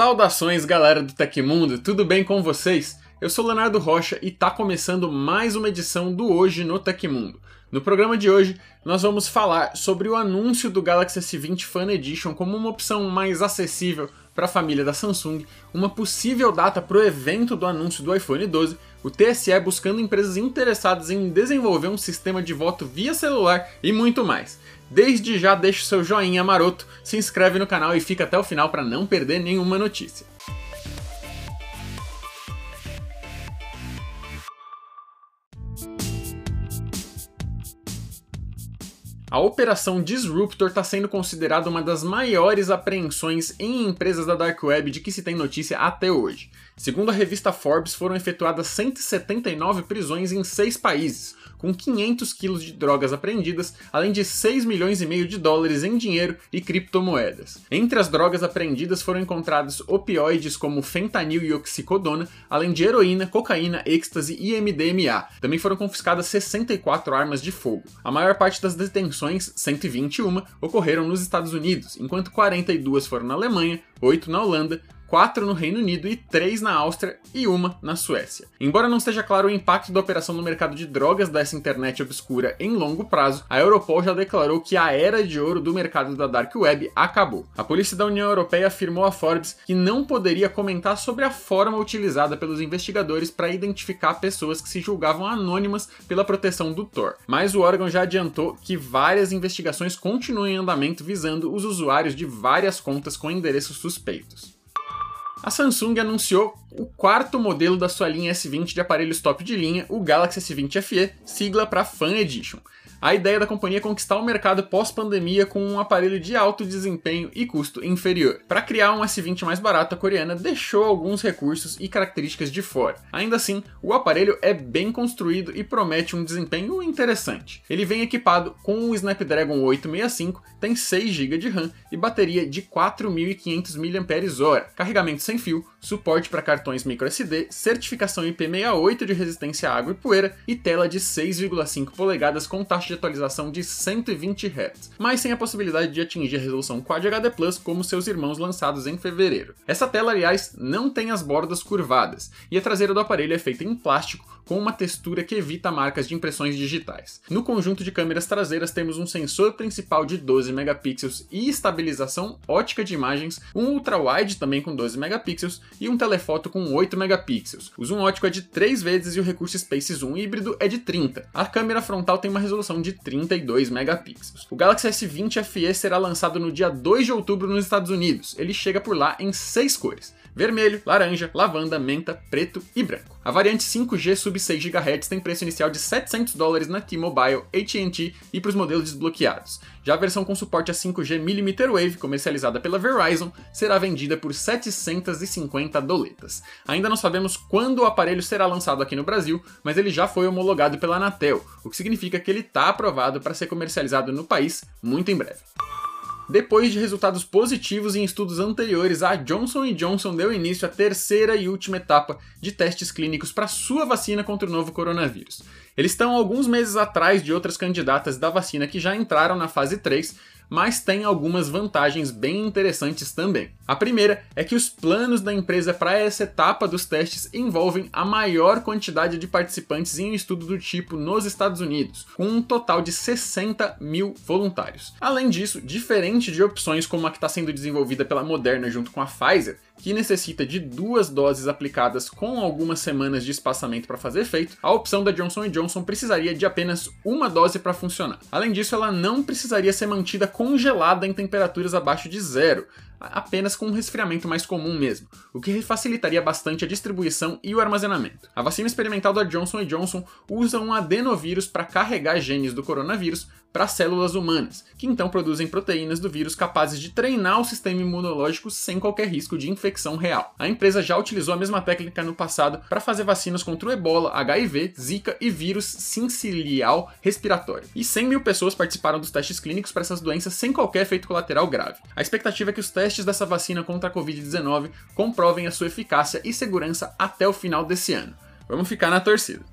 Saudações, galera do Tecmundo, tudo bem com vocês? Eu sou Leonardo Rocha e tá começando mais uma edição do Hoje no Tecmundo. No programa de hoje, nós vamos falar sobre o anúncio do Galaxy S20 Fan Edition como uma opção mais acessível para a família da Samsung, uma possível data para o evento do anúncio do iPhone 12, o TSE buscando empresas interessadas em desenvolver um sistema de voto via celular e muito mais. Desde já deixe seu joinha maroto, se inscreve no canal e fica até o final para não perder nenhuma notícia. A Operação Disruptor está sendo considerada uma das maiores apreensões em empresas da Dark Web de que se tem notícia até hoje. Segundo a revista Forbes, foram efetuadas 179 prisões em seis países, com 500 quilos de drogas apreendidas, além de 6 milhões e meio de dólares em dinheiro e criptomoedas. Entre as drogas apreendidas foram encontrados opioides como fentanil e oxicodona, além de heroína, cocaína, êxtase e MDMA. Também foram confiscadas 64 armas de fogo. A maior parte das detenções, 121, ocorreram nos Estados Unidos, enquanto 42 foram na Alemanha, 8 na Holanda, 4 no Reino Unido e 3 na Áustria e uma na Suécia. Embora não esteja claro o impacto da operação no mercado de drogas dessa internet obscura em longo prazo, a Europol já declarou que a era de ouro do mercado da Dark Web acabou. A polícia da União Europeia afirmou a Forbes que não poderia comentar sobre a forma utilizada pelos investigadores para identificar pessoas que se julgavam anônimas pela proteção do Tor, mas o órgão já adiantou que várias investigações continuam em andamento visando os usuários de várias contas com endereços suspeitos. A Samsung anunciou o quarto modelo da sua linha S20 de aparelhos top de linha, o Galaxy S20 FE, sigla para Fan Edition a ideia da companhia é conquistar o mercado pós-pandemia com um aparelho de alto desempenho e custo inferior. Para criar um S20 mais barato, a coreana deixou alguns recursos e características de fora. Ainda assim, o aparelho é bem construído e promete um desempenho interessante. Ele vem equipado com o Snapdragon 865, tem 6 GB de RAM e bateria de 4.500 mAh, carregamento sem fio, suporte para cartões microSD, certificação IP68 de resistência à água e poeira e tela de 6,5 polegadas com taxa de atualização de 120 Hz, mas sem a possibilidade de atingir a resolução Quad HD Plus como seus irmãos lançados em fevereiro. Essa tela, aliás, não tem as bordas curvadas, e a traseira do aparelho é feita em plástico com uma textura que evita marcas de impressões digitais. No conjunto de câmeras traseiras temos um sensor principal de 12 megapixels e estabilização ótica de imagens, um ultra-wide também com 12 megapixels e um telefoto com 8 megapixels. O zoom ótico é de 3 vezes e o recurso Space Zoom híbrido é de 30. A câmera frontal tem uma resolução de 32 megapixels. O Galaxy S20 FE será lançado no dia 2 de outubro nos Estados Unidos. Ele chega por lá em 6 cores vermelho, laranja, lavanda, menta, preto e branco. A variante 5G sub 6 GHz tem preço inicial de 700 dólares na T-Mobile, AT&T e para os modelos desbloqueados. Já a versão com suporte a 5G mm Wave, comercializada pela Verizon, será vendida por 750 doletas. Ainda não sabemos quando o aparelho será lançado aqui no Brasil, mas ele já foi homologado pela Anatel, o que significa que ele está aprovado para ser comercializado no país muito em breve. Depois de resultados positivos em estudos anteriores, a Johnson Johnson deu início à terceira e última etapa de testes clínicos para sua vacina contra o novo coronavírus. Eles estão alguns meses atrás de outras candidatas da vacina que já entraram na fase 3, mas tem algumas vantagens bem interessantes também. A primeira é que os planos da empresa para essa etapa dos testes envolvem a maior quantidade de participantes em um estudo do tipo nos Estados Unidos, com um total de 60 mil voluntários. Além disso, diferente de opções como a que está sendo desenvolvida pela Moderna junto com a Pfizer, que necessita de duas doses aplicadas com algumas semanas de espaçamento para fazer efeito, a opção da Johnson Johnson precisaria de apenas uma dose para funcionar. Além disso, ela não precisaria ser mantida congelada em temperaturas abaixo de zero, apenas com um resfriamento mais comum mesmo, o que facilitaria bastante a distribuição e o armazenamento. A vacina experimental da Johnson Johnson usa um adenovírus para carregar genes do coronavírus para células humanas, que então produzem proteínas do vírus capazes de treinar o sistema imunológico sem qualquer risco de infecção real. A empresa já utilizou a mesma técnica no passado para fazer vacinas contra o ebola, HIV, zika e vírus sincilial respiratório. E 100 mil pessoas participaram dos testes clínicos para essas doenças sem qualquer efeito colateral grave. A expectativa é que os testes testes dessa vacina contra a Covid-19 comprovem a sua eficácia e segurança até o final desse ano. Vamos ficar na torcida.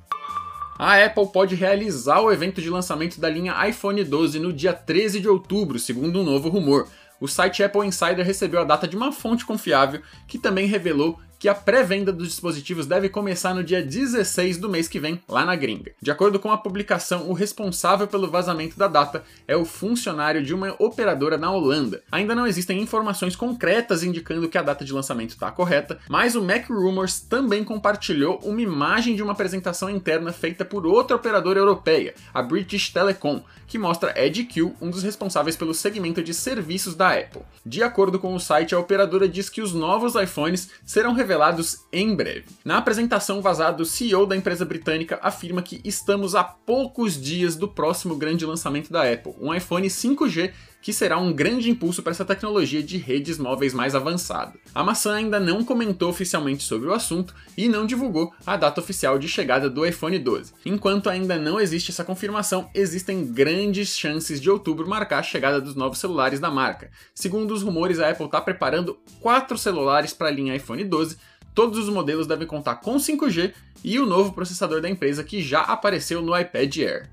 A Apple pode realizar o evento de lançamento da linha iPhone 12 no dia 13 de outubro, segundo um novo rumor. o site Apple Insider recebeu a data de uma fonte confiável que também revelou que a pré-venda dos dispositivos deve começar no dia 16 do mês que vem, lá na gringa. De acordo com a publicação, o responsável pelo vazamento da data é o funcionário de uma operadora na Holanda. Ainda não existem informações concretas indicando que a data de lançamento está correta, mas o Mac Rumors também compartilhou uma imagem de uma apresentação interna feita por outra operadora europeia, a British Telecom, que mostra Ed um dos responsáveis pelo segmento de serviços da Apple. De acordo com o site, a operadora diz que os novos iPhones serão revelados em breve. Na apresentação vazada, o CEO da empresa britânica afirma que estamos a poucos dias do próximo grande lançamento da Apple, um iPhone 5G que será um grande impulso para essa tecnologia de redes móveis mais avançada. A maçã ainda não comentou oficialmente sobre o assunto e não divulgou a data oficial de chegada do iPhone 12. Enquanto ainda não existe essa confirmação, existem grandes chances de outubro marcar a chegada dos novos celulares da marca. Segundo os rumores, a Apple está preparando quatro celulares para a linha iPhone 12 Todos os modelos devem contar com 5G e o novo processador da empresa que já apareceu no iPad Air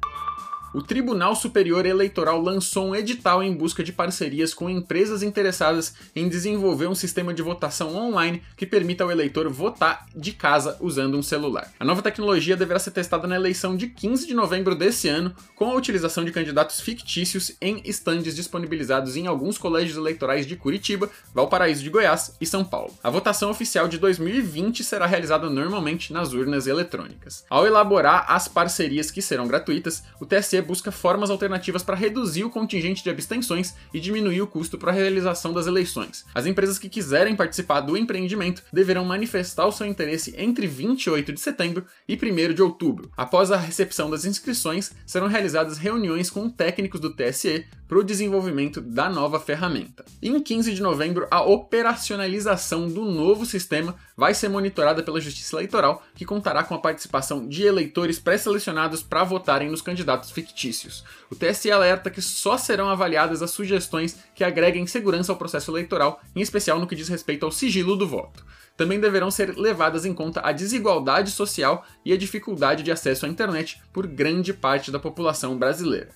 o Tribunal Superior Eleitoral lançou um edital em busca de parcerias com empresas interessadas em desenvolver um sistema de votação online que permita ao eleitor votar de casa usando um celular. A nova tecnologia deverá ser testada na eleição de 15 de novembro desse ano, com a utilização de candidatos fictícios em estandes disponibilizados em alguns colégios eleitorais de Curitiba, Valparaíso de Goiás e São Paulo. A votação oficial de 2020 será realizada normalmente nas urnas eletrônicas. Ao elaborar as parcerias que serão gratuitas, o TSE busca formas alternativas para reduzir o contingente de abstenções e diminuir o custo para a realização das eleições. As empresas que quiserem participar do empreendimento deverão manifestar o seu interesse entre 28 de setembro e 1 de outubro. Após a recepção das inscrições, serão realizadas reuniões com técnicos do TSE para o desenvolvimento da nova ferramenta. Em 15 de novembro, a operacionalização do novo sistema vai ser monitorada pela Justiça Eleitoral, que contará com a participação de eleitores pré-selecionados para votarem nos candidatos fictícios. O TSE alerta que só serão avaliadas as sugestões que agreguem segurança ao processo eleitoral, em especial no que diz respeito ao sigilo do voto também deverão ser levadas em conta a desigualdade social e a dificuldade de acesso à internet por grande parte da população brasileira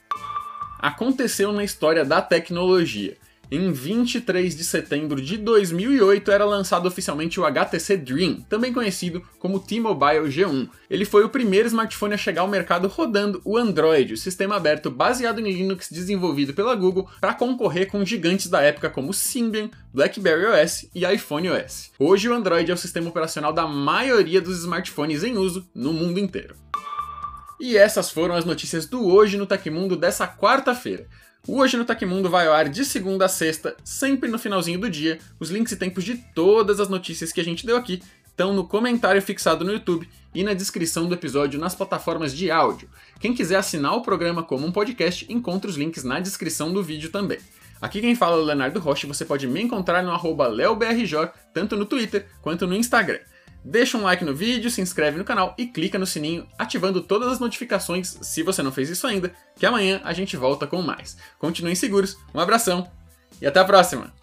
aconteceu na história da tecnologia. Em 23 de setembro de 2008 era lançado oficialmente o HTC Dream, também conhecido como T-Mobile G1. Ele foi o primeiro smartphone a chegar ao mercado rodando o Android, o sistema aberto baseado em Linux desenvolvido pela Google para concorrer com gigantes da época como Symbian, BlackBerry OS e iPhone OS. Hoje o Android é o sistema operacional da maioria dos smartphones em uso no mundo inteiro. E essas foram as notícias do Hoje no Tecmundo dessa quarta-feira. O Hoje no Tecmundo vai ao ar de segunda a sexta, sempre no finalzinho do dia. Os links e tempos de todas as notícias que a gente deu aqui estão no comentário fixado no YouTube e na descrição do episódio nas plataformas de áudio. Quem quiser assinar o programa como um podcast, encontra os links na descrição do vídeo também. Aqui quem fala é o Leonardo Rocha você pode me encontrar no arroba leobrjor, tanto no Twitter quanto no Instagram. Deixa um like no vídeo, se inscreve no canal e clica no sininho, ativando todas as notificações se você não fez isso ainda, que amanhã a gente volta com mais. Continuem seguros, um abração e até a próxima!